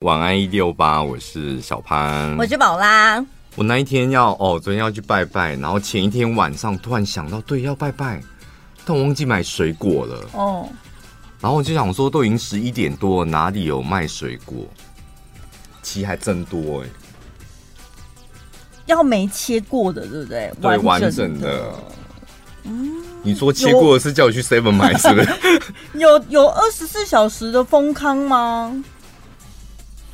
晚安一六八，我是小潘，我是宝拉。我那一天要哦，昨天要去拜拜，然后前一天晚上突然想到，对，要拜拜，但我忘记买水果了哦。然后我就想说，都已经十一点多了，哪里有卖水果？其实还真多哎，要没切过的，对不对？对，完整的。整的嗯，你说切过的是叫我去 Seven 买是不是？有有二十四小时的丰康吗？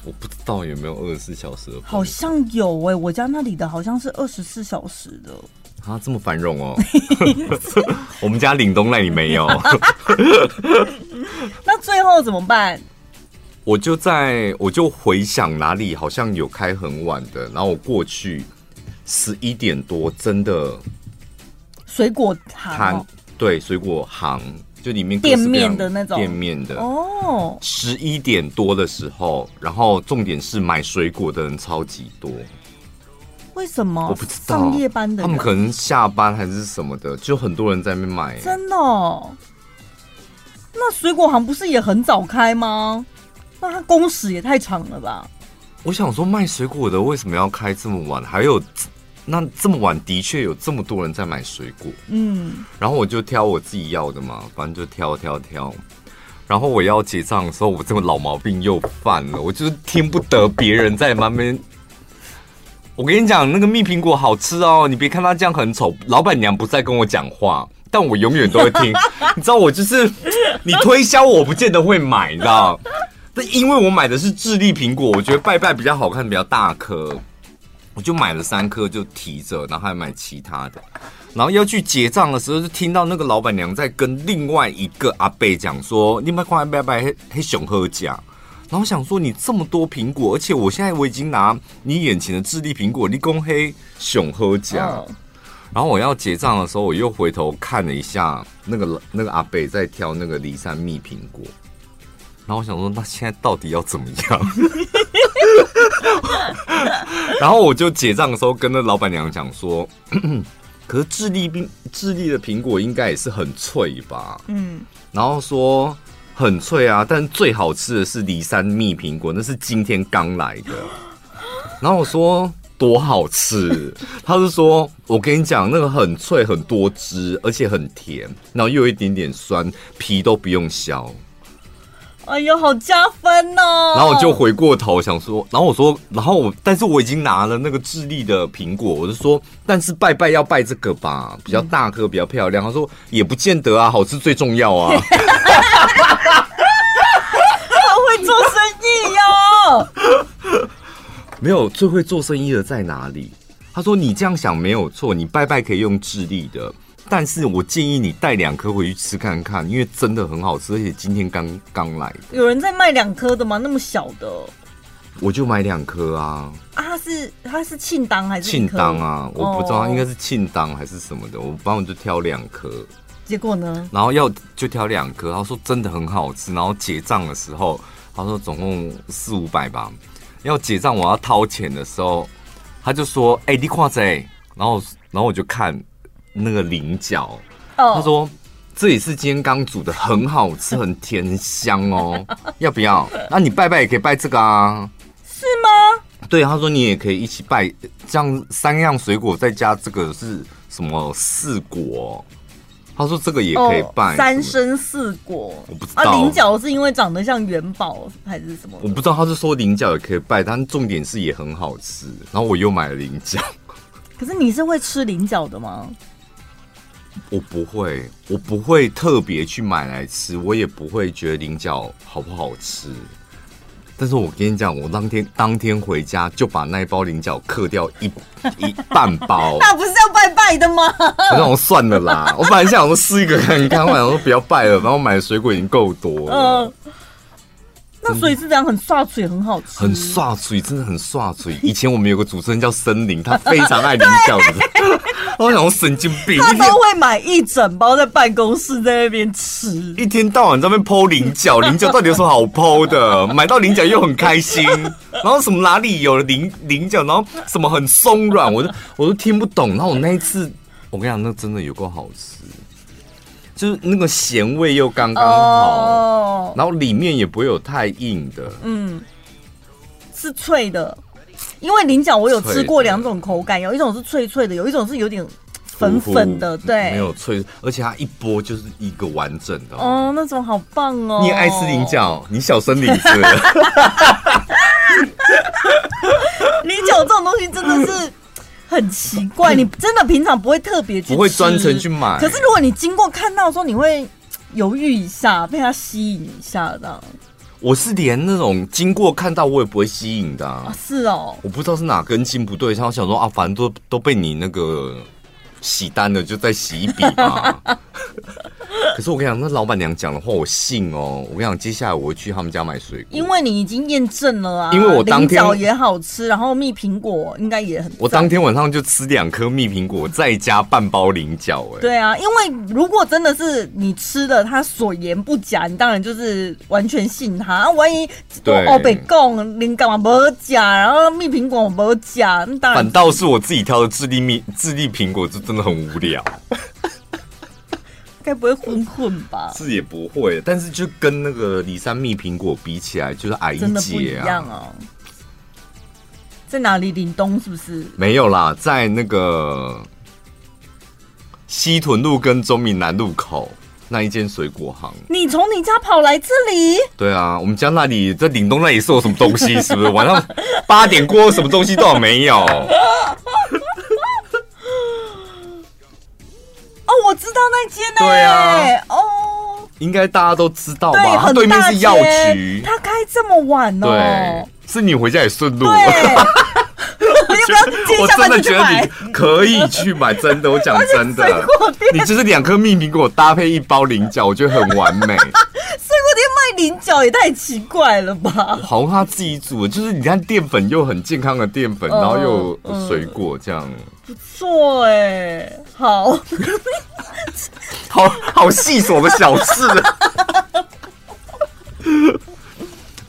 我不知道有没有二十四小时的，好像有哎、欸，我家那里的好像是二十四小时的啊，这么繁荣哦。我们家岭东那里没有。那最后怎么办？我就在我就回想哪里好像有开很晚的，然后我过去十一点多，真的水果行，对，水果行。就里面店面的那种店面的哦，十一点多的时候，然后重点是买水果的人超级多。为什么？我不知道。上夜班的人，他们可能下班还是什么的，就很多人在那边买。真的哦？那水果行不是也很早开吗？那他工时也太长了吧？我想说，卖水果的为什么要开这么晚？还有。那这么晚的确有这么多人在买水果，嗯，然后我就挑我自己要的嘛，反正就挑挑挑。然后我要结账的时候，我这个老毛病又犯了，我就是听不得别人在旁边。我跟你讲，那个蜜苹果好吃哦，你别看它这样很丑，老板娘不再跟我讲话，但我永远都会听。你知道我就是你推销，我不见得会买，你知道？但因为我买的是智利苹果，我觉得拜拜比较好看，比较大颗。我就买了三颗，就提着，然后还买其他的，然后要去结账的时候，就听到那个老板娘在跟另外一个阿贝讲说：“你买快拜拜，黑黑熊喝假。”然后想说：“你这么多苹果，而且我现在我已经拿你眼前的智利苹果，你公黑熊喝假。”然后我要结账的时候，我又回头看了一下那个那个阿贝在挑那个离山蜜苹果，然后我想说：“那现在到底要怎么样？” 然后我就结账的时候跟那老板娘讲说，可是智利苹智利的苹果应该也是很脆吧？嗯，然后说很脆啊，但最好吃的是梨山蜜苹果，那是今天刚来的。然后我说多好吃，他是说我跟你讲那个很脆很多汁，而且很甜，然后又有一点点酸，皮都不用削。哎呦，好加分哦！然后我就回过头想说，然后我说，然后我，但是我已经拿了那个智利的苹果，我就说，但是拜拜要拜这个吧，比较大颗，比较漂亮。他说也不见得啊，好吃最重要啊。好会做生意哟！没有最会做生意的在哪里？他说你这样想没有错，你拜拜可以用智利的。但是我建议你带两颗回去吃看看，因为真的很好吃，而且今天刚刚来的。有人在卖两颗的吗？那么小的？我就买两颗啊。啊，它是它是庆当还是庆当啊？我不知道，应该是庆当还是什么的。我帮我就挑两颗，结果呢？然后要就挑两颗，他说真的很好吃。然后结账的时候，他说总共四五百吧。要结账我要掏钱的时候，他就说：“哎、欸，你看这。”然后然后我就看。那个菱角，oh. 他说这也是今天刚煮的，很好吃，很甜，很香哦，要不要？那你拜拜也可以拜这个啊，是吗？对，他说你也可以一起拜，这样三样水果再加这个是什么四果？他说这个也可以拜，oh, 三生四果，我不知道。啊，菱角是因为长得像元宝还是什么？我不知道，他是说菱角也可以拜，但重点是也很好吃。然后我又买了菱角，可是你是会吃菱角的吗？我不会，我不会特别去买来吃，我也不会觉得菱角好不好吃。但是我跟你讲，我当天当天回家就把那一包菱角刻掉一一半包。那不是要拜拜的吗？我让我算了啦，我本来想说试一个看看，我想说不要拜了，然后我买的水果已经够多了。嗯，那所以是这样，很刷嘴，很好吃，很刷嘴，真的很刷嘴。以前我们有个主持人叫森林，他非常爱菱角的。我想我神经病，他都会买一整包在办公室在那边吃，一天到晚在那边剖菱角，菱角到底有什么好剖的？买到菱角又很开心，然后什么哪里有了菱菱角，然后什么很松软，我都我都听不懂。然后我那一次，我跟你讲，那真的有够好吃，就是那个咸味又刚刚好，然后里面也不会有太硬的，嗯。是脆的，因为菱角我有吃过两种口感，有一种是脆脆的，有一种是有点粉粉的，对，没有脆，而且它一剥就是一个完整的哦，那种好棒哦。你也爱吃菱角，你小森林子。菱角这种东西真的是很奇怪，你真的平常不会特别去，不会专程去买。可是如果你经过看到的时候，你会犹豫一下，被它吸引一下的。我是连那种经过看到我也不会吸引的啊，啊是哦，我不知道是哪根筋不对，然后想说啊，反正都都被你那个洗单了，就再洗一笔嘛。可是我跟你讲，那老板娘讲的话我信哦。我跟你讲，接下来我会去他们家买水果，因为你已经验证了啊。因为我当天也好吃，然后蜜苹果应该也很。我当天晚上就吃两颗蜜苹果，再加半包菱角。哎，对啊，因为如果真的是你吃的，他所言不假，你当然就是完全信他。啊，万一哦北贡菱角嘛没假，然后蜜苹果没假，那当然。反倒是我自己挑的智利蜜智利苹果，就真的很无聊。该不会混混吧？是也不会，但是就跟那个李三蜜苹果比起来，就是矮一截啊。真的不一样哦。在哪里？岭东是不是？没有啦，在那个西屯路跟中闽南路口那一间水果行。你从你家跑来这里？对啊，我们家那里在岭东那里是有什么东西？是不是晚上八点过后什么东西都没有？我知道那间呢。对啊，哦，应该大家都知道吧？对，它对面是药局，他开这么晚哦。对，是你回家也顺路。我真的觉得你可以去买，真的，我讲 真的，你就是两颗蜜苹果搭配一包菱角，我觉得很完美。水果店卖菱角也太奇怪了吧？好像他自己煮的，就是你看淀粉又很健康的淀粉，然后又有水果这样。不错哎，好，好好细琐的小事。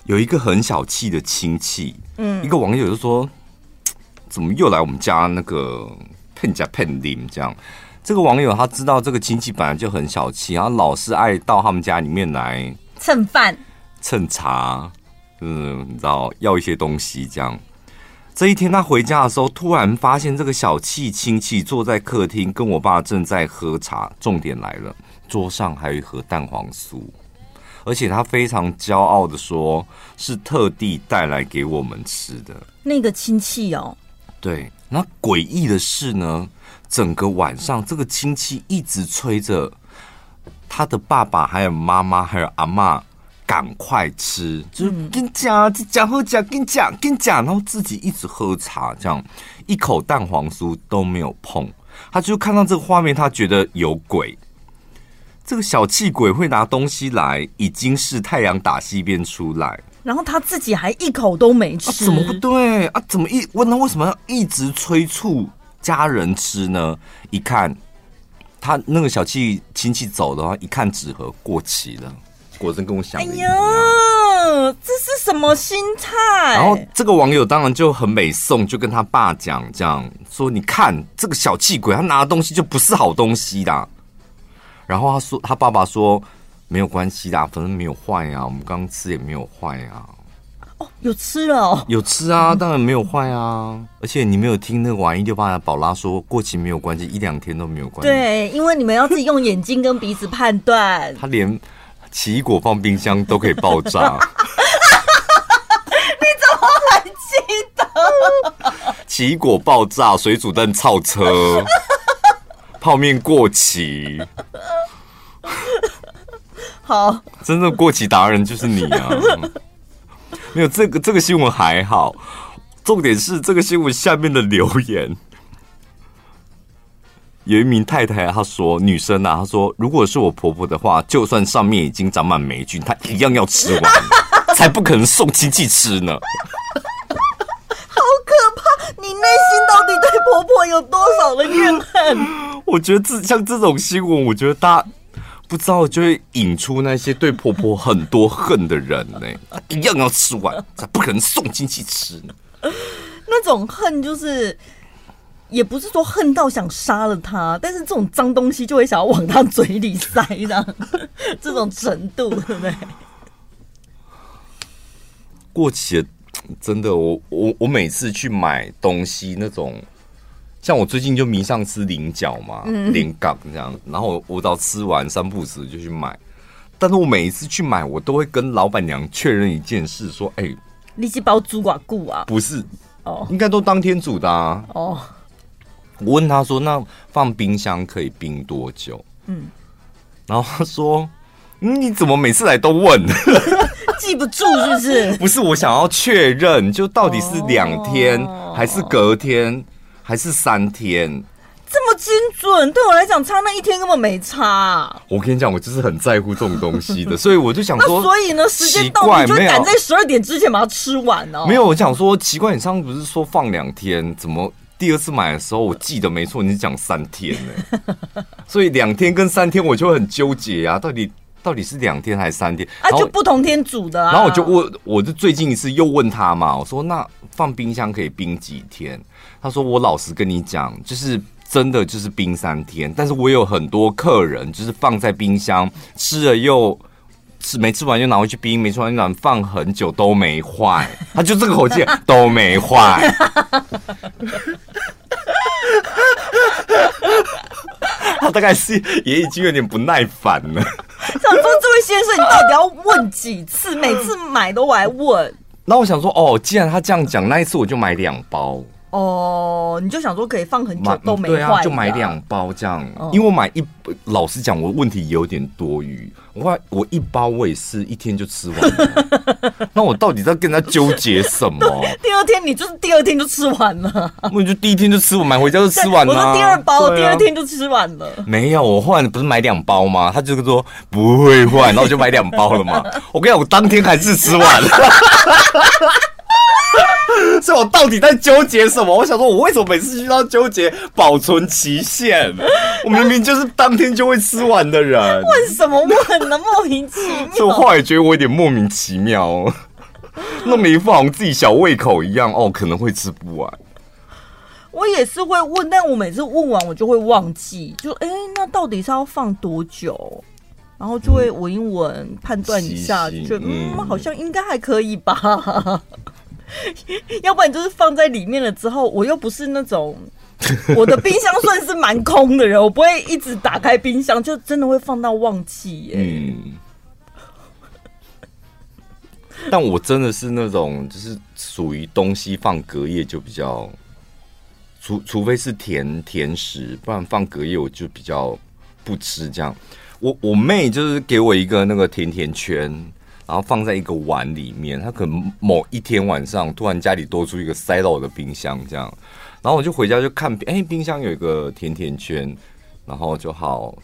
有一个很小气的亲戚，嗯，一个网友就说：“怎么又来我们家那个骗家骗邻这样？”这个网友他知道这个亲戚本来就很小气，然后老是爱到他们家里面来蹭饭、蹭茶，嗯，你知道要一些东西这样。这一天他回家的时候，突然发现这个小气亲戚坐在客厅，跟我爸正在喝茶。重点来了，桌上还有一盒蛋黄酥，而且他非常骄傲的说，是特地带来给我们吃的。那个亲戚哦，对。那诡异的是呢，整个晚上这个亲戚一直催着他的爸爸、还有妈妈、还有阿嬷。赶快吃，就是跟你讲，这讲喝讲，跟你讲，跟你讲，然后自己一直喝茶，这样一口蛋黄酥都没有碰。他就看到这个画面，他觉得有鬼。这个小气鬼会拿东西来，已经是太阳打西边出来，然后他自己还一口都没吃，啊、怎么不对啊？怎么一问他为什么要一直催促家人吃呢？一看他那个小气亲戚走的话，一看纸盒过期了。果真跟我想的一样。哎呀，这是什么心态？然后这个网友当然就很美颂，就跟他爸讲，这样说：“你看这个小气鬼，他拿的东西就不是好东西的。”然后他说：“他爸爸说没有关系的，反正没有坏呀，我们刚刚吃也没有坏呀。”哦，有吃了哦，有吃啊，当然没有坏啊。而且你没有听那个玩意六八的宝拉说过期没有关系，一两天都没有关系。对，因为你们要自己用眼睛跟鼻子判断。他连。奇异果放冰箱都可以爆炸，你怎么还记得？奇异果爆炸，水煮蛋超车，泡面过期。好，真正过期达人就是你啊！没有这个这个新闻还好，重点是这个新闻下面的留言。有一名太太，她说：“女生啊，她说，如果是我婆婆的话，就算上面已经长满霉菌，她一样要吃完，才不可能送亲戚吃呢。”好可怕！你内心到底对婆婆有多少的怨恨？我觉得这像这种新闻，我觉得大家不知道就会引出那些对婆婆很多恨的人呢。一样要吃完，才不可能送亲戚吃呢。那种恨就是。也不是说恨到想杀了他，但是这种脏东西就会想要往他嘴里塞的，这种程度，对不对？过期的真的，我我我每次去买东西，那种像我最近就迷上吃菱角嘛，菱角这样，然后我我只要吃完三不时就去买。但是我每一次去买，我都会跟老板娘确认一件事，说：“哎、欸，你是包煮寡固啊？不是哦，应该都当天煮的啊。哦，我问他说：“那放冰箱可以冰多久？”嗯，然后他说：“你怎么每次来都问？记不住是不是？不是，我想要确认，就到底是两天、哦、还是隔天还是三天？”这么精准，对我来讲，差那一天根本没差啊。我跟你讲，我就是很在乎这种东西的，所以我就想说，所以呢，时间到你就赶在十二点之前把它吃完哦。没有，我想说奇怪，你上次不是说放两天，怎么第二次买的时候我记得没错，你是讲三天呢？所以两天跟三天我就很纠结呀，到底到底是两天还是三天？啊，就不同天煮的啊。然后我就问，我就最近一次又问他嘛，我说那放冰箱可以冰几天？他说我老实跟你讲，就是。真的就是冰三天，但是我有很多客人就是放在冰箱吃了又吃没吃完又拿回去冰，没吃完又拿放很久都没坏，他就这个口气 都没坏。他大概是也已经有点不耐烦了。想说这位先生，你到底要问几次？每次买都来问。那我想说，哦，既然他这样讲，那一次我就买两包。哦，你就想说可以放很久都没坏，啊，就买两包这样。哦、因为我买一，老实讲，我问题有点多余。我我一包我也是一天就吃完了，那我到底在跟他纠结什么？第二天你就是第二天就吃完了，我就第一天就吃，我买回家就吃完了。我说第二包，啊、第二天就吃完了。没有，我后来不是买两包吗？他就说不会坏，然后我就买两包了嘛。我跟你讲，我当天还是吃完了。所以我到底在纠结什么？我想说，我为什么每次需要纠结保存期限？我明明就是当天就会吃完的人，问什么问呢？莫名其妙。所以我后来觉得我有点莫名其妙，那么一副好像自己小胃口一样哦，可能会吃不完。我也是会问，但我每次问完我就会忘记，就哎、欸，那到底是要放多久？然后就会闻一闻，嗯、判断一下，就觉得嗯，嗯，好像应该还可以吧。要不然就是放在里面了之后，我又不是那种 我的冰箱算是蛮空的人，我不会一直打开冰箱，就真的会放到忘记耶。嗯，但我真的是那种，就是属于东西放隔夜就比较，除除非是甜甜食，不然放隔夜我就比较不吃这样。我我妹就是给我一个那个甜甜圈。然后放在一个碗里面，它可能某一天晚上突然家里多出一个塞到我的冰箱这样，然后我就回家就看，哎，冰箱有一个甜甜圈，然后就好，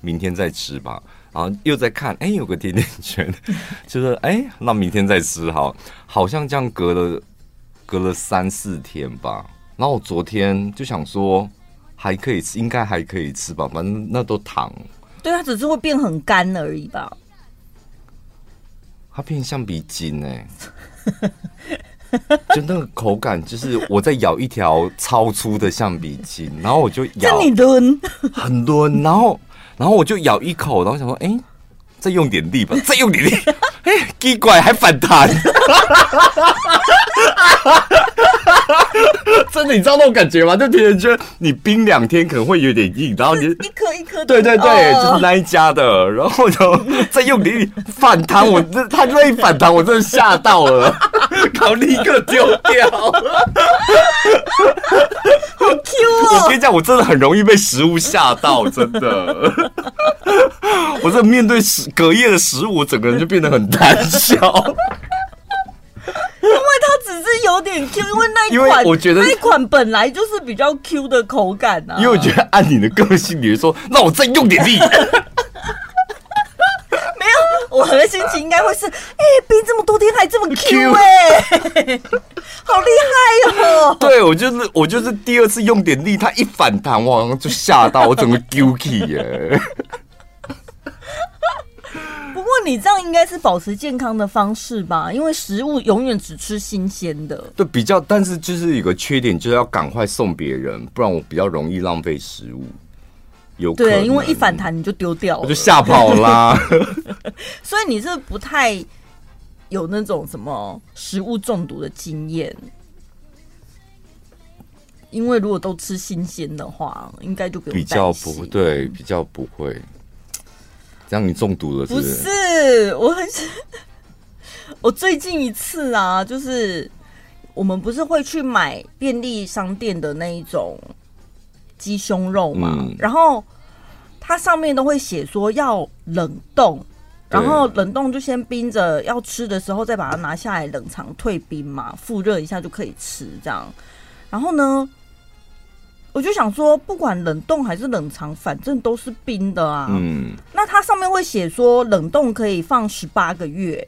明天再吃吧。然后又在看，哎，有个甜甜圈，就是哎，那明天再吃好，好像这样隔了隔了三四天吧。然后我昨天就想说还可以吃，应该还可以吃吧，反正那都糖。对，它只是会变很干而已吧。它变橡皮筋哎，就那个口感，就是我在咬一条超粗的橡皮筋，然后我就咬，你抡，很抡，然后然后我就咬一口，然后想说，哎、欸，再用点力吧，再用点力，哎、欸，奇怪，还反弹。真的，你知道那种感觉吗？就甜甜圈，你冰两天可能会有点硬，然后你一颗一颗，对对对，就是那一家的，然后就再用力反弹，我这他那一反弹，我真的吓到了，然后立刻丢掉。好 Q 哦！我跟你讲，我真的很容易被食物吓到，真的。我在面对食隔夜的食物，我整个人就变得很胆小。因为它只是有点 Q，因为那一款，我觉得那一款本来就是比较 Q 的口感啊。因为我觉得按你的个性，你会说，那我再用点力。没有，我的心情应该会是，哎、欸，冰这么多天还这么 Q 哎、欸，好厉害哦。对，我就是我就是第二次用点力，它一反弹，我好像就吓到我整个 Guilty 耶。不过你这样应该是保持健康的方式吧？因为食物永远只吃新鲜的。对，比较，但是就是有个缺点，就是要赶快送别人，不然我比较容易浪费食物。有对，因为一反弹你就丢掉了，我就吓跑啦。所以你是不太有那种什么食物中毒的经验。因为如果都吃新鲜的话，应该就比较不对，比较不会。这样你中毒了是不是？不是，我很 我最近一次啊，就是我们不是会去买便利商店的那一种鸡胸肉嘛，嗯、然后它上面都会写说要冷冻，然后冷冻就先冰着，要吃的时候再把它拿下来冷藏退冰嘛，复热一下就可以吃这样。然后呢，我就想说，不管冷冻还是冷藏，反正都是冰的啊。嗯，那它上面会写说冷冻可以放十八个月，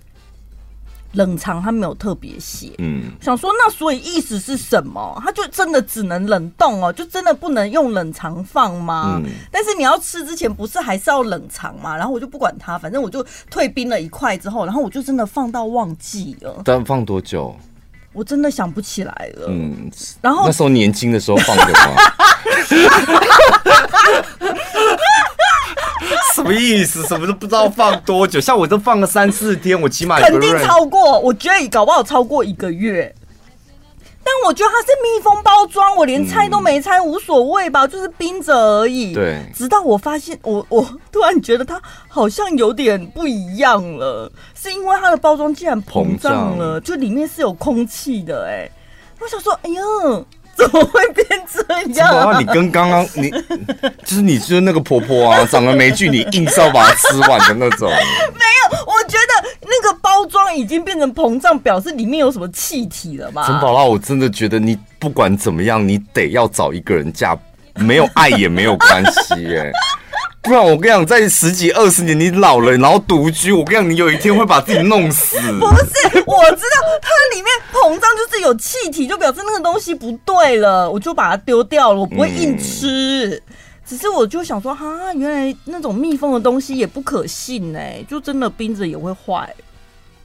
冷藏它没有特别写。嗯，想说那所以意思是什么？它就真的只能冷冻哦，就真的不能用冷藏放吗？嗯，但是你要吃之前不是还是要冷藏吗？然后我就不管它，反正我就退冰了一块之后，然后我就真的放到忘记了。但放多久？我真的想不起来了。嗯，然后那时候年轻的时候放的吗？什么意思？什么都不知道放多久？像我都放个三四天，我起码肯定超过。我觉得搞不好超过一个月。但我觉得它是密封包装，我连拆都没拆，无所谓吧，就是冰着而已。对。直到我发现，我我突然觉得它好像有点不一样了，是因为它的包装竟然膨胀了，就里面是有空气的。哎，我想说，哎呀，怎么会变这样啊？你跟刚刚你就是你就是那个婆婆啊，长了霉菌，你硬是要把它吃完的那种。没有，我觉得。那个包装已经变成膨胀，表示里面有什么气体了吧？陈宝拉，我真的觉得你不管怎么样，你得要找一个人嫁，没有爱也没有关系，哎，不然我跟你讲，在十几二十年你老了，然后独居，我跟你讲，你有一天会把自己弄死。不是，我知道它里面膨胀就是有气体，就表示那个东西不对了，我就把它丢掉了，我不会硬吃。嗯只是我就想说，哈，原来那种密封的东西也不可信哎，就真的冰着也会坏。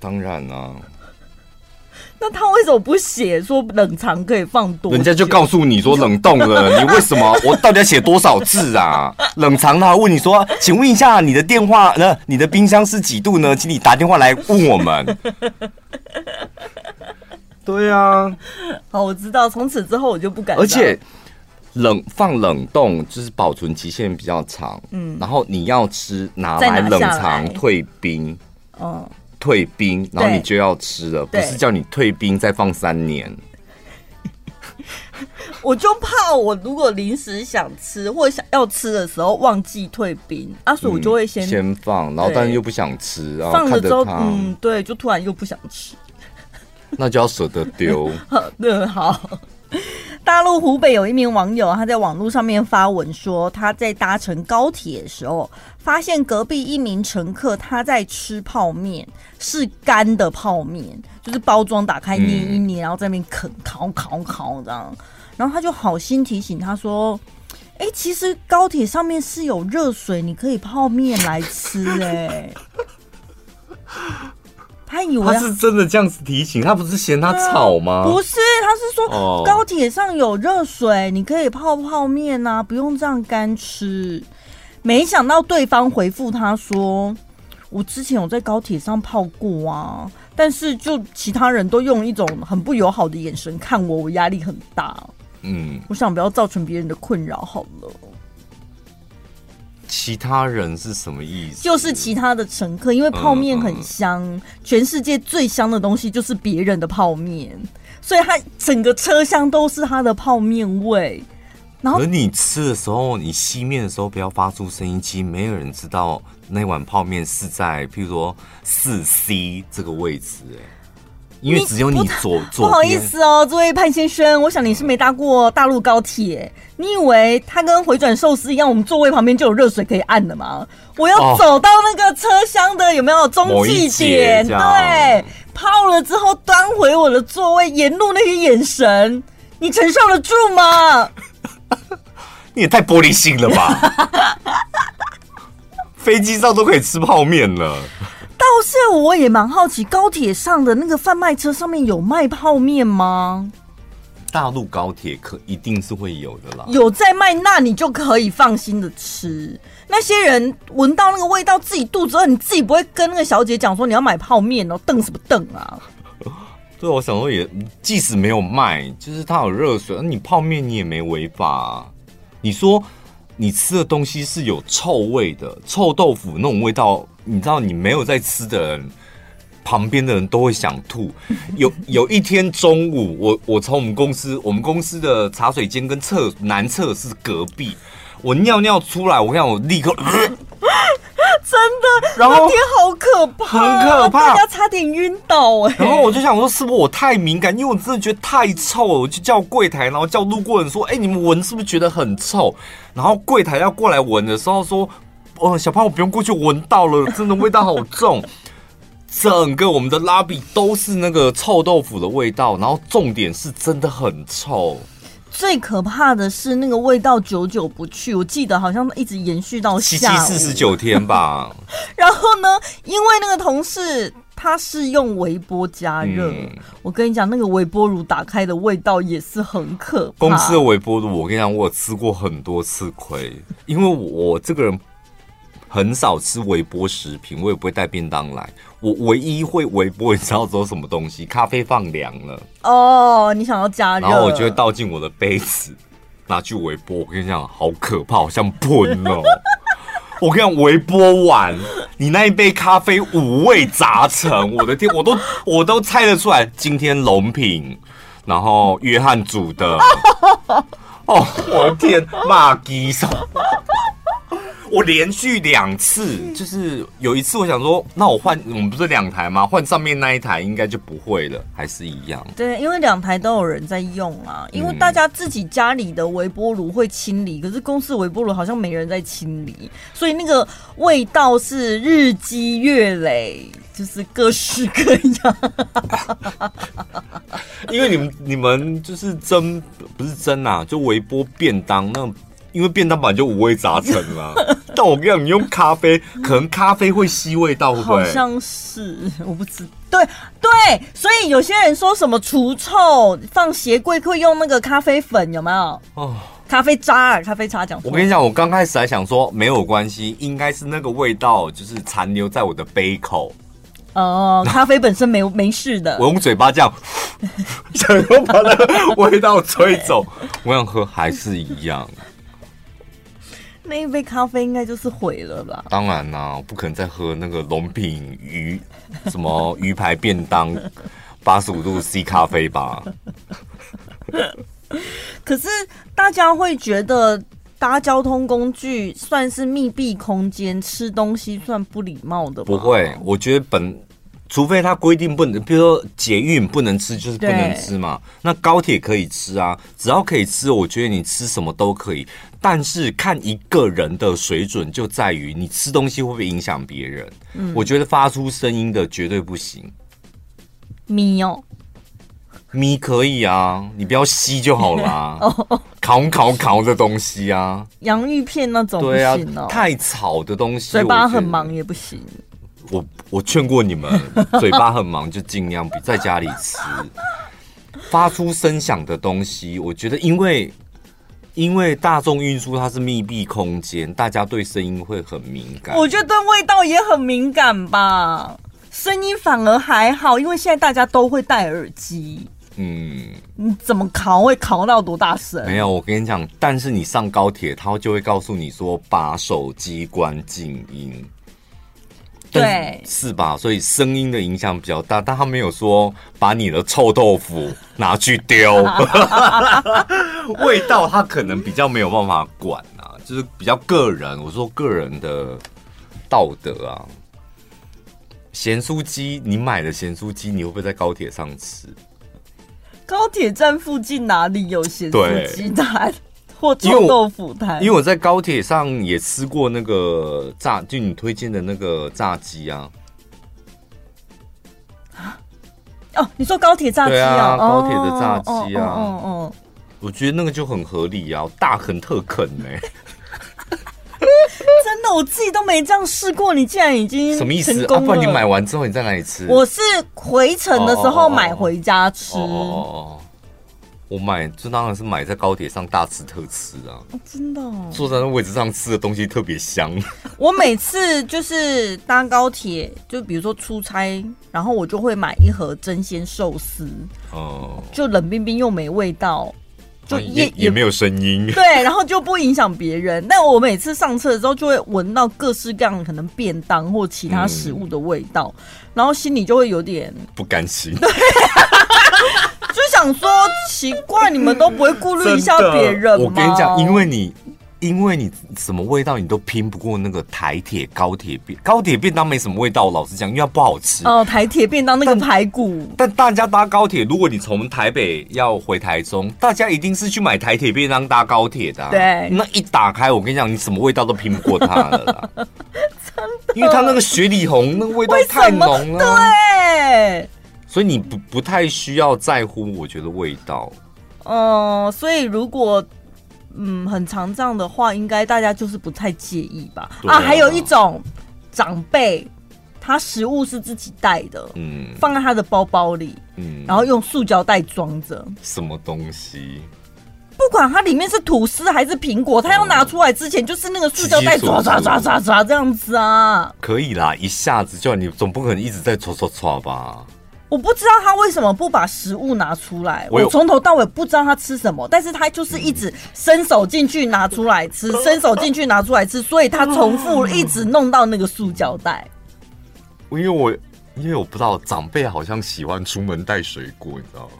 当然啊，那他为什么不写说冷藏可以放多？人家就告诉你说冷冻了，你为什么？我到底要写多少字啊？冷藏他问你说，请问一下你的电话呢？你的冰箱是几度呢？请你打电话来问我们。对啊，好，我知道，从此之后我就不敢。而且。冷放冷冻就是保存期限比较长，嗯，然后你要吃拿来冷藏退冰，哦，退冰，然后你就要吃了，不是叫你退冰再放三年。我就怕我如果临时想吃或者想要吃的时候忘记退冰，啊，所以我就会先先放，然后但是又不想吃，然后放了之后，嗯，对，就突然又不想吃，那就要舍得丢。对，好。大陆湖北有一名网友，他在网络上面发文说，他在搭乘高铁的时候，发现隔壁一名乘客他在吃泡面，是干的泡面，就是包装打开捏一捏，然后在那边啃，烤烤烤这样。然后他就好心提醒他说：“哎、其实高铁上面是有热水，你可以泡面来吃。”哎。他以为他是真的这样子提醒，他不是嫌他吵吗？不是，他是说高铁上有热水，你可以泡泡面啊，不用这样干吃。没想到对方回复他说：“我之前有在高铁上泡过啊，但是就其他人都用一种很不友好的眼神看我，我压力很大。嗯，我想不要造成别人的困扰好了。”其他人是什么意思？就是其他的乘客，因为泡面很香，嗯嗯、全世界最香的东西就是别人的泡面，所以他整个车厢都是他的泡面味。然后，而你吃的时候，你吸面的时候不要发出声音，其实没有人知道那碗泡面是在，譬如说四 C 这个位置，哎。因为只有你左你左，不好意思哦，这位潘先生，我想你是没搭过大陆高铁。你以为它跟回转寿司一样，我们座位旁边就有热水可以按的吗？我要走到那个车厢的有没有中继点？对，泡了之后端回我的座位，沿路那些眼神，你承受得住吗？你也太玻璃心了吧！飞机上都可以吃泡面了。倒是我也蛮好奇，高铁上的那个贩卖车上面有卖泡面吗？大陆高铁可一定是会有的啦。有在卖，那你就可以放心的吃。那些人闻到那个味道，自己肚子饿，你自己不会跟那个小姐讲说你要买泡面哦？瞪什么瞪啊？对，我想说也，即使没有卖，就是它有热水，那你泡面你也没违法啊。你说你吃的东西是有臭味的，臭豆腐那种味道，你知道你没有在吃的人。旁边的人都会想吐。有有一天中午，我我从我们公司，我们公司的茶水间跟厕男厕是隔壁，我尿尿出来，我看我立刻，呃、真的，然后天好可怕，很可怕，大家差点晕倒哎。然后我就想说，是不是我太敏感？因为我真的觉得太臭了，我就叫柜台，然后叫路过人说，哎，你们闻是不是觉得很臭？然后柜台要过来闻的时候说，哦，小胖，我不用过去，闻到了，真的味道好重。整个我们的拉比都是那个臭豆腐的味道，然后重点是真的很臭。最可怕的是那个味道久久不去，我记得好像一直延续到七七四十九天吧。然后呢，因为那个同事他是用微波加热，嗯、我跟你讲，那个微波炉打开的味道也是很可怕。公司的微波炉，我跟你讲，我有吃过很多次亏，因为我这个人很少吃微波食品，我也不会带便当来。我唯一会微波，你知道做什么东西？咖啡放凉了哦，你想要加热，然后我就会倒进我的杯子，拿去微波。我跟你讲，好可怕，好像喷哦！我跟你讲，微波完，你那一杯咖啡五味杂陈，我的天，我都我都猜得出来，今天龙品，然后约翰煮的，哦，我的天，骂鸡手。我连续两次，就是有一次我想说，那我换我们不是两台吗？换上面那一台应该就不会了，还是一样？对，因为两台都有人在用啊。因为大家自己家里的微波炉会清理，可是公司微波炉好像没人在清理，所以那个味道是日积月累，就是各式各样。因为你们你们就是蒸不是蒸啊，就微波便当那。因为便当本来就五味杂陈啦，但我跟你讲，你用咖啡，可能咖啡会吸味道，会不会？好像是，我不知。对对，所以有些人说什么除臭放鞋柜会用那个咖啡粉，有没有？哦，咖啡渣，咖啡渣讲。我跟你讲，我刚开始还想说没有关系，应该是那个味道就是残留在我的杯口。哦，咖啡本身没没事的。我用嘴巴这样，想要把那个味道吹走，我想喝还是一样。那一杯咖啡应该就是毁了吧？当然啦、啊，不可能再喝那个龙品鱼什么鱼排便当 八十五度 C 咖啡吧？可是大家会觉得搭交通工具算是密闭空间，吃东西算不礼貌的吗？不会，我觉得本。除非他规定不能，比如说捷运不能吃，就是不能吃嘛。那高铁可以吃啊，只要可以吃，我觉得你吃什么都可以。但是看一个人的水准，就在于你吃东西会不会影响别人。嗯，我觉得发出声音的绝对不行。咪哦，咪可以啊，你不要吸就好啦、啊。哦，烤烤烤的东西啊，洋芋片那种不行哦，太吵的东西，嘴巴很忙也不行。我我劝过你们，嘴巴很忙就尽量比在家里吃。发出声响的东西，我觉得因为因为大众运输它是密闭空间，大家对声音会很敏感。我觉得对味道也很敏感吧，声音反而还好，因为现在大家都会戴耳机。嗯，你怎么扛会烤到多大声？没有，我跟你讲，但是你上高铁，他就会告诉你说把手机关静音。对，是吧？所以声音的影响比较大，但他没有说把你的臭豆腐拿去丢，味道他可能比较没有办法管啊，就是比较个人。我说个人的道德啊，咸酥鸡，你买的咸酥鸡，你会不会在高铁上吃？高铁站附近哪里有咸酥鸡摊？或臭豆腐摊，因为我在高铁上也吃过那个炸，就你推荐的那个炸鸡啊。哦，你说高铁炸鸡啊？啊高铁的炸鸡啊，嗯嗯，我觉得那个就很合理啊，大啃特啃呢、欸。真的，我自己都没这样试过，你竟然已经什么意思？啊，不然你买完之后你在哪里吃？我是回程的时候买回家吃。哦哦哦哦我买就当然是买在高铁上大吃特吃啊！哦、真的、哦，坐在那位置上吃的东西特别香。我每次就是搭高铁，就比如说出差，然后我就会买一盒真鲜寿司，哦、嗯，就冷冰冰又没味道，就也、啊、也，也没有声音，对，然后就不影响别人。但我每次上车的时候，就会闻到各式各样可能便当或其他食物的味道，嗯、然后心里就会有点不甘心。对就想说奇怪，你们都不会顾虑一下别人吗？我跟你讲，因为你，因为你什么味道你都拼不过那个台铁高铁便高铁便当没什么味道，我老实讲，因为它不好吃。哦，台铁便当那个排骨。但，但大家搭高铁，如果你从台北要回台中，大家一定是去买台铁便当搭高铁的、啊。对，那一打开，我跟你讲，你什么味道都拼不过它了。真的，因为它那个雪里红那个味道太浓了。对。所以你不不太需要在乎，我觉得味道。哦、呃，所以如果嗯很常这样的话，应该大家就是不太介意吧？啊，啊，还有一种长辈，他食物是自己带的，嗯，放在他的包包里，嗯，然后用塑胶袋装着。什么东西？不管它里面是吐司还是苹果，他要拿出来之前就是那个塑胶袋抓抓抓抓抓这样子啊。可以啦，一下子就你总不可能一直在抓抓抓吧？我不知道他为什么不把食物拿出来，我从头到尾不知道他吃什么，但是他就是一直伸手进去拿出来吃，伸手进去拿出来吃，所以他重复一直弄到那个塑胶袋。因为我因为我不知道长辈好像喜欢出门带水果，你知道吗？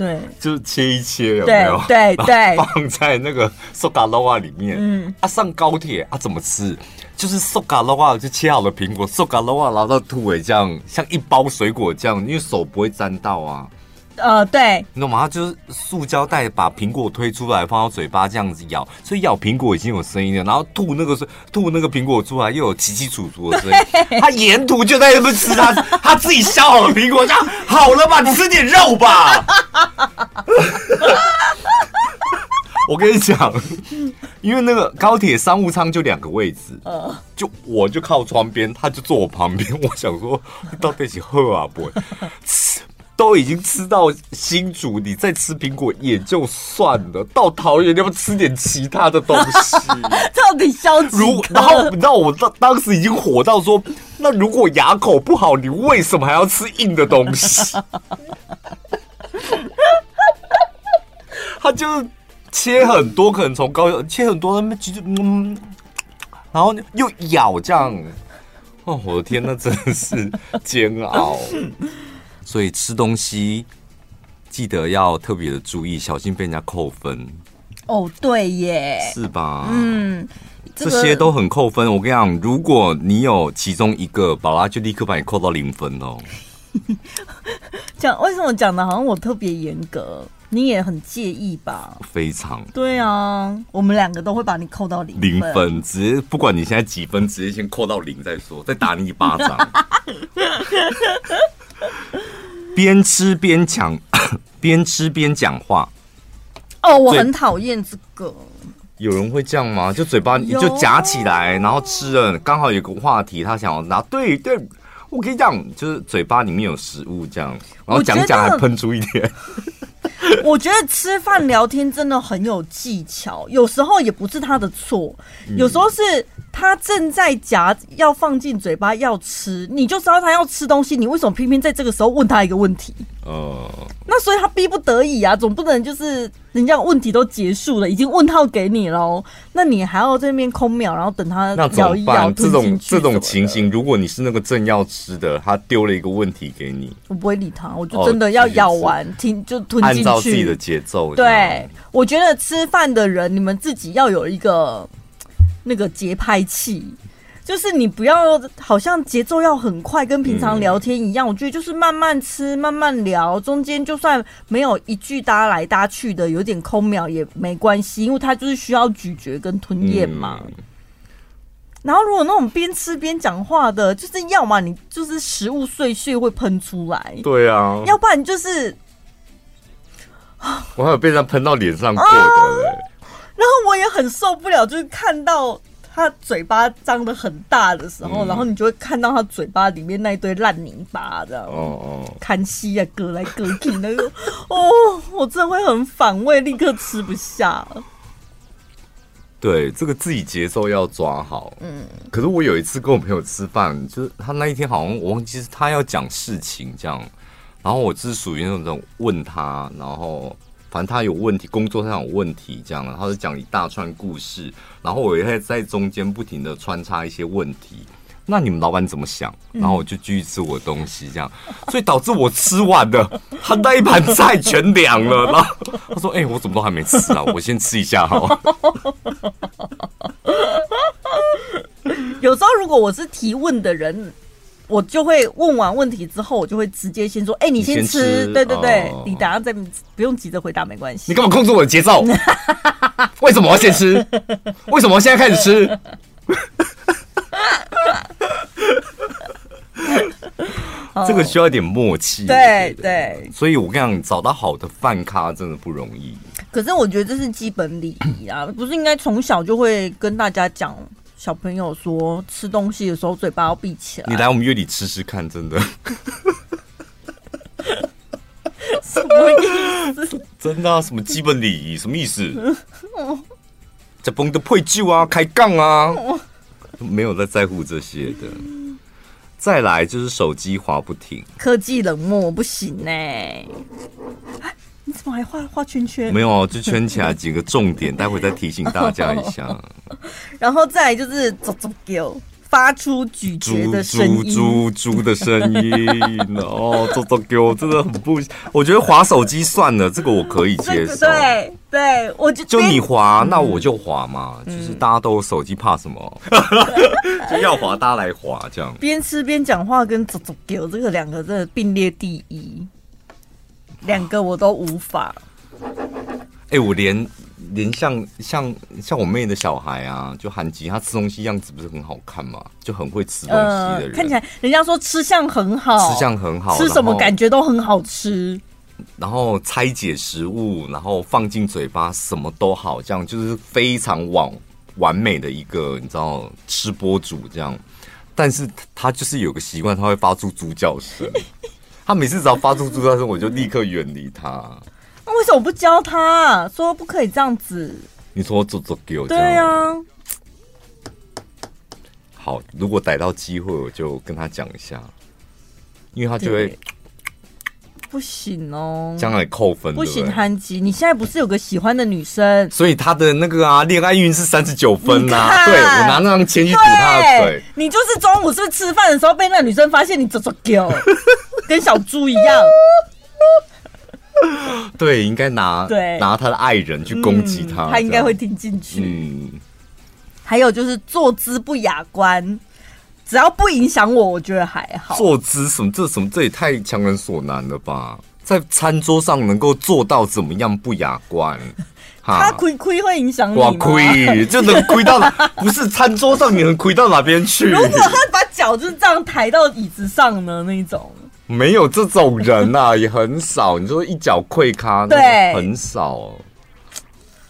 对，就是切一切有没有？对 对对，放在那个苏嘎捞啊里面。嗯，啊，上高铁啊，怎么吃？就是塑胶的话，就切好了苹果，塑胶的话拿到吐尾这样，像一包水果这样，因为手不会沾到啊。呃，对，你懂吗？它就是塑胶袋把苹果推出来，放到嘴巴这样子咬，所以咬苹果已经有声音了，然后吐那个是吐那个苹果出来又有起起楚楚的声音。他沿途就在那边吃他他自己削好的苹果，这样好了吧？你吃点肉吧。我跟你讲，因为那个高铁商务舱就两个位置，就我就靠窗边，他就坐我旁边。我想说，你到底是喝啊不会？吃都已经吃到新竹，你再吃苹果也就算了，到桃园你要不吃点其他的东西？到底消极？如然后你知道我当当时已经火到说，那如果牙口不好，你为什么还要吃硬的东西？他就是。切很多，可能从高切很多，那其实嗯，然后又咬这样，哦，我的天，那真的是煎熬。所以吃东西记得要特别的注意，小心被人家扣分。哦，对耶，是吧？嗯，这些都很扣分。我跟你讲，如果你有其中一个，宝拉就立刻把你扣到零分哦。讲为什么讲的好像我特别严格？你也很介意吧？非常。对啊，我们两个都会把你扣到零分。零分，直接不管你现在几分，直接先扣到零再说，再打你一巴掌。边吃边讲，边吃边讲话。哦，我很讨厌这个。有人会这样吗？就嘴巴你就夹起来，然后吃了，刚好有个话题，他想要拿。对对，我跟你讲，就是嘴巴里面有食物这样，然后讲讲还喷出一点。我觉得吃饭聊天真的很有技巧，有时候也不是他的错，有时候是他正在夹要放进嘴巴要吃，你就知道他要吃东西，你为什么偏偏在这个时候问他一个问题？哦，那所以他逼不得已啊，总不能就是人家问题都结束了，已经问号给你喽，那你还要在那边空秒，然后等他咬一咬。这种这种情形，如果你是那个正要吃的，他丢了一个问题给你，我不会理他，我就真的要咬完，听就吞。按照自己的节奏。对，我觉得吃饭的人，你们自己要有一个那个节拍器。就是你不要好像节奏要很快，跟平常聊天一样。我觉得就是慢慢吃，慢慢聊，中间就算没有一句搭来搭去的，有点空秒也没关系，因为它就是需要咀嚼跟吞咽嘛。然后如果那种边吃边讲话的，就是要么你就是食物碎屑会喷出来，对啊，要不然就是 我还有被他喷到脸上过的嘞。然后我也很受不了，就是看到。他嘴巴张的很大的时候，嗯、然后你就会看到他嘴巴里面那一堆烂泥巴，这样哦哦，看戏啊，割来割去那个，哦，我真的会很反胃，立刻吃不下。对，这个自己节奏要抓好。嗯，可是我有一次跟我朋友吃饭，就是他那一天好像我忘记是他要讲事情这样，然后我是属于那种问他，然后。反正他有问题，工作上有问题，这样，然后就讲一大串故事，然后我也会在中间不停的穿插一些问题。那你们老板怎么想？然后我就继续吃我的东西，这样，所以导致我吃完了，他那一盘菜全凉了。然后他说：“哎、欸，我怎么都还没吃啊？我先吃一下哈。”有时候如果我是提问的人。我就会问完问题之后，我就会直接先说：“哎、欸，你先吃。先吃”对对对，哦、你等下再不用急着回答，没关系。你干嘛控制我的节奏？为什么我要先吃？为什么我现在开始吃？这个需要一点默契。对对，所以我跟你讲，找到好的饭咖真的不容易。可是我觉得这是基本礼仪啊，不是应该从小就会跟大家讲？小朋友说吃东西的时候嘴巴要闭起来。你来我们院里吃吃看，真的。什么意思？真的啊？什么基本礼仪？什么意思？在崩的配酒啊，开杠啊，没有在在乎这些的。再来就是手机滑不停，科技冷漠不行呢。你怎么还画画圈圈？没有，就圈起来几个重点，待会再提醒大家一下。然后再来就是“走走狗”，发出咀嚼的声音，猪猪猪的声音。哦，“啧啧叫”真的很不，我觉得划手机算了，这个我可以接受。对对，我就就你滑，那我就滑嘛。嗯、就是大家都有手机，怕什么？就要滑，大家来滑，这样。边吃边讲话跟“啧啧叫”这个两个真的并列第一。两个我都无法。哎、欸，我连连像像像我妹的小孩啊，就韩吉，他吃东西样子不是很好看嘛？就很会吃东西的人，呃、看起来人家说吃相很好，吃相很好，吃什么感觉都很好吃。然后拆解食物，然后放进嘴巴，什么都好，这样就是非常完完美的一个你知道吃播主这样。但是他就是有个习惯，他会发出猪叫声。他每次只要发出猪叫声，我就立刻远离他。那为什么不教他？说不可以这样子？你说做做给我对呀、啊。好，如果逮到机会，我就跟他讲一下，因为他就会。不行哦，将来扣分。不行，韩吉，你现在不是有个喜欢的女生？所以他的那个啊，恋爱运是三十九分呐、啊。对，我拿那张钱去堵他的嘴。你就是中午是不是吃饭的时候被那个女生发现你走走狗，跟小猪一样。对，应该拿对拿他的爱人去攻击他、嗯，他应该会听进去。嗯。还有就是坐姿不雅观。只要不影响我，我觉得还好。坐姿什么？这什么？这也太强人所难了吧！在餐桌上能够做到怎么样不雅观？他亏亏会影响你吗？哇，亏就能亏到，不是餐桌上你能亏到哪边去？如果他把脚就是这样抬到椅子上呢？那种没有这种人呐、啊，也很少。你说一脚溃咖，对，很少。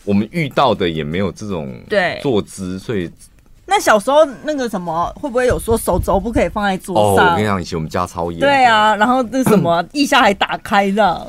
我们遇到的也没有这种对坐姿，所以。那小时候那个什么，会不会有说手肘不可以放在桌上？哦，我跟你讲，以前我们家超严。对啊，然后那什么 腋下还打开的，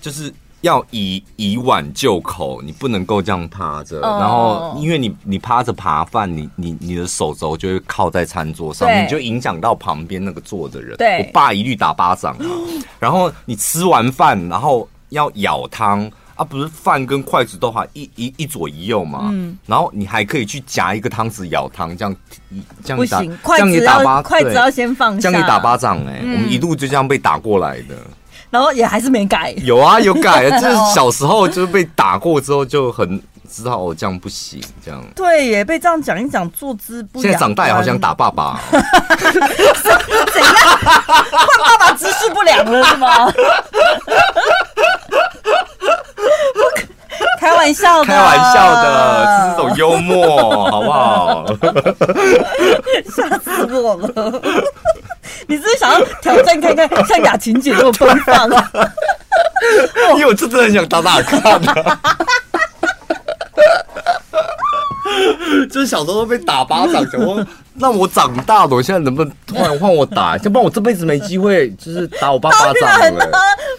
就是要以以碗就口，你不能够这样趴着。然后因为你你趴着扒饭，你你你的手肘就会靠在餐桌上，你就影响到旁边那个坐的人。对，我爸一律打巴掌。然后你吃完饭，然后要舀汤。啊，不是饭跟筷子都还一一一左一右嘛，嗯，然后你还可以去夹一个汤匙舀汤，这样这样不行，筷子要筷子要先放下，这样你打巴掌哎，我们一路就这样被打过来的，然后也还是没改，有啊有改，就是小时候就是被打过之后就很知道哦，这样不行，这样。对耶，被这样讲一讲，坐姿不，现在长大也好想打爸爸，怎样？换爸爸姿势不良了是吗？开玩笑的，开玩笑的，这是种幽默，好不好？吓死我了！你是不是想要挑战看看，像雅琴姐这么奔放啊？因为我真的很想打打看。就是小时候都被打巴掌，想说那我长大了，我现在能不能突然换我打？要不然我这辈子没机会，就是打我爸巴掌了。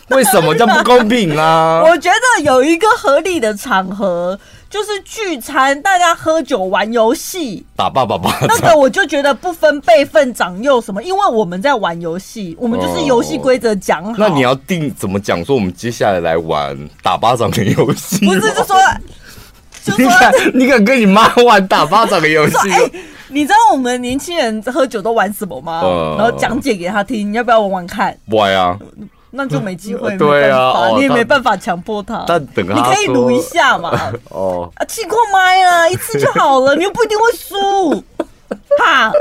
为什么这样不公平啊？我觉得有一个合理的场合，就是聚餐，大家喝酒玩游戏，打爸爸巴掌。那个我就觉得不分辈分长幼什么，因为我们在玩游戏，我们就是游戏规则讲好。那你要定怎么讲？说我们接下来来玩打巴掌的游戏？不是，就说。你敢你敢跟你妈玩打巴掌的游戏？哎，你知道我们年轻人喝酒都玩什么吗？然后讲解给他听，你要不要玩玩看？玩啊，那就没机会。对啊，你也没办法强迫他。但等你可以撸一下嘛。哦啊，气过麦啊，一次就好了，你又不一定会输。哈，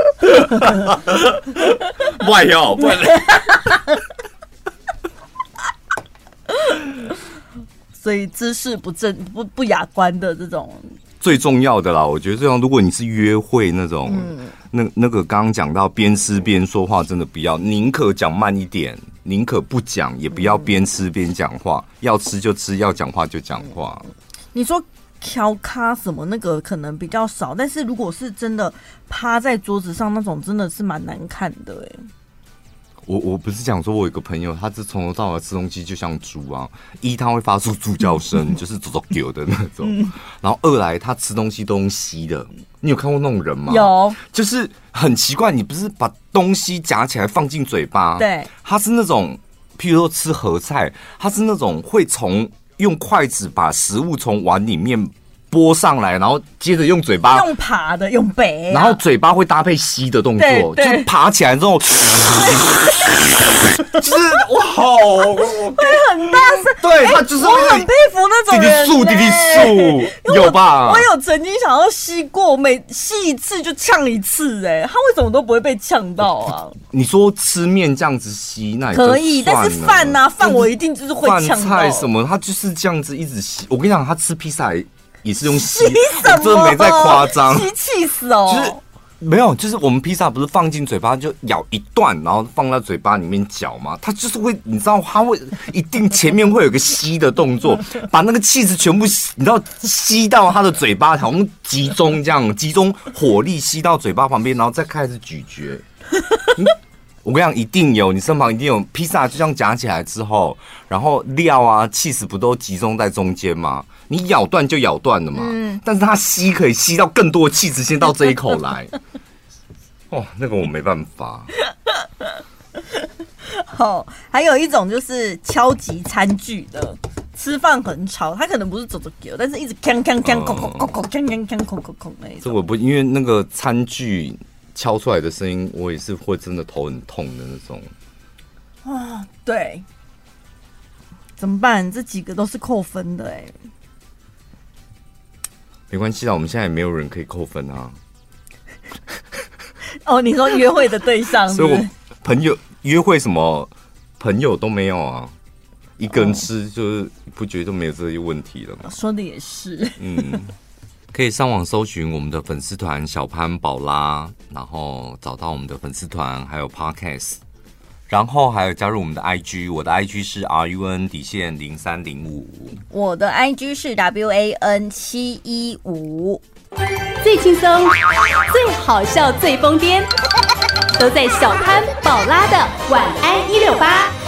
玩哟，玩。所以姿势不正不不雅观的这种最重要的啦，我觉得这样，如果你是约会那种，嗯、那那个刚刚讲到边吃边说话，真的不要，宁可讲慢一点，宁可不讲，也不要边吃边讲话，嗯、要吃就吃，要讲话就讲话。你说调咖什么那个可能比较少，但是如果是真的趴在桌子上那种，真的是蛮难看的哎、欸。我我不是讲说，我有一个朋友，他是从头到尾吃东西就像猪啊，一他会发出猪叫声，就是走走丢的那种，然后二来他吃东西都用吸的，你有看过那种人吗？有，就是很奇怪，你不是把东西夹起来放进嘴巴，对，他是那种，譬如说吃盒菜，他是那种会从用筷子把食物从碗里面。拨上来，然后接着用嘴巴用爬的，用背，然后嘴巴会搭配吸的动作，就爬起来之后，就是我，好，会，很大声，对他就是我很佩服那种人，弟弟素弟弟素，有吧？我有曾经想要吸过，每吸一次就呛一次，哎，他为什么都不会被呛到啊？你说吃面这样子吸，那可以，但是饭呐，饭我一定就是会呛到。菜什么，他就是这样子一直吸。我跟你讲，他吃披萨。也是用吸，我真的没在夸张，吸气死哦！就是没有，就是我们披萨不是放进嘴巴就咬一段，然后放在嘴巴里面嚼吗？它就是会，你知道，它会一定前面会有个吸的动作，把那个气质全部你知道吸到他的嘴巴，好像集中这样，集中火力吸到嘴巴旁边，然后再开始咀嚼。我跟你讲，一定有，你身旁一定有披萨，就这样夹起来之后，然后料啊、起司不都集中在中间吗？你咬断就咬断了嘛。嗯。但是它吸可以吸到更多的起司，先到这一口来。哦，那个我没办法。好，还有一种就是敲击餐具的，吃饭很吵，他可能不是走走丢，但是一直锵锵锵，空空空空，锵锵锵，空空空那一种。这我不，因为那个餐具。敲出来的声音，我也是会真的头很痛的那种。啊，对，怎么办？这几个都是扣分的哎。没关系啦，我们现在也没有人可以扣分啊。哦，你说约会的对象是不是？所以我朋友约会什么朋友都没有啊，一个人吃就是不觉得没有这些问题了吗？说的也是，嗯。可以上网搜寻我们的粉丝团小潘宝拉，然后找到我们的粉丝团，还有 Podcast，然后还有加入我们的 IG，我的 IG 是 RUN 底线零三零五，我的 IG 是 WAN 七一五，最轻松、最好笑、最疯癫，都在小潘宝拉的晚安一六八。